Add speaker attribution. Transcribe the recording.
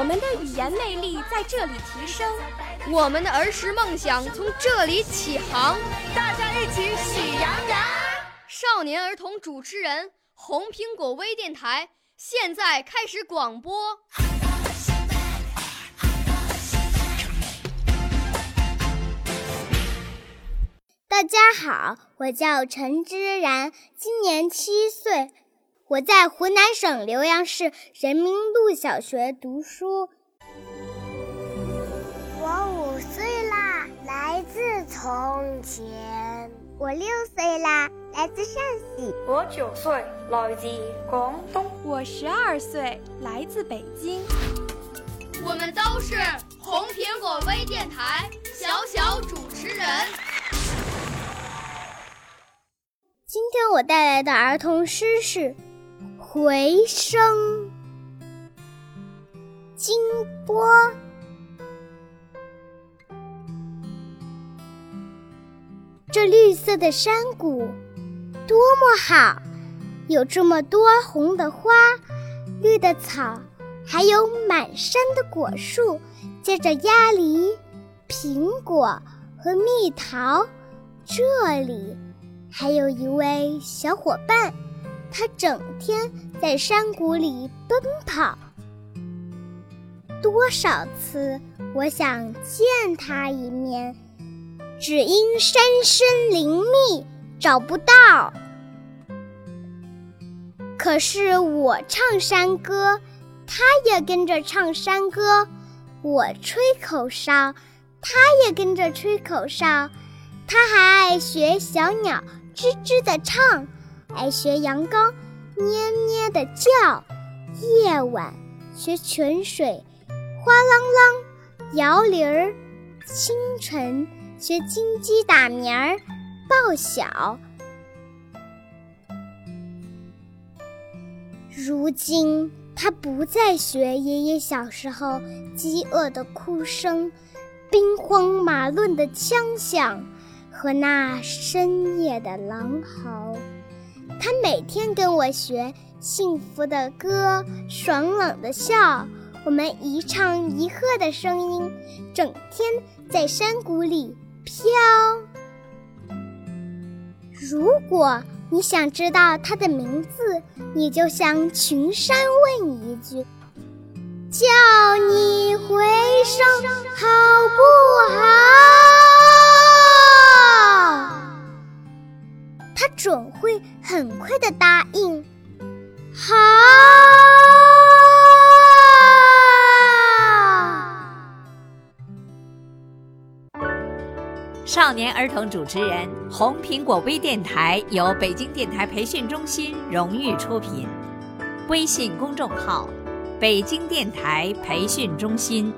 Speaker 1: 我们的语言魅力在这里提升，
Speaker 2: 我们的儿时梦想从这里起航。
Speaker 3: 大家一起喜羊羊。
Speaker 2: 少年儿童主持人，红苹果微电台现在开始广播。
Speaker 4: 大家好，我叫陈之然，今年七岁。我在湖南省浏阳市人民路小学读书。
Speaker 5: 我五岁啦，来自从前。
Speaker 4: 我六岁啦，来自陕西。
Speaker 6: 我九岁，来自广东。
Speaker 1: 我十二岁，来自北京。
Speaker 2: 我们都是红苹果微电台小小主持人。
Speaker 4: 今天我带来的儿童诗是。回声，金波。这绿色的山谷多么好，有这么多红的花、绿的草，还有满山的果树，结着鸭梨、苹果和蜜桃。这里还有一位小伙伴。他整天在山谷里奔跑，多少次我想见他一面，只因山深林密找不到。可是我唱山歌，他也跟着唱山歌；我吹口哨，他也跟着吹口哨。他还爱学小鸟吱吱的唱。爱学羊羔咩咩的叫，夜晚学泉水哗啷啷摇铃儿，清晨学金鸡打鸣儿报晓。如今他不再学爷爷小时候饥饿的哭声、兵荒马乱的枪响和那深夜的狼嚎。他每天跟我学幸福的歌，爽朗的笑，我们一唱一和的声音，整天在山谷里飘。如果你想知道他的名字，你就向群山问一句：“叫你回声好不好？”他准会很快的答应。好。
Speaker 7: 少年儿童主持人，红苹果微电台由北京电台培训中心荣誉出品，微信公众号：北京电台培训中心。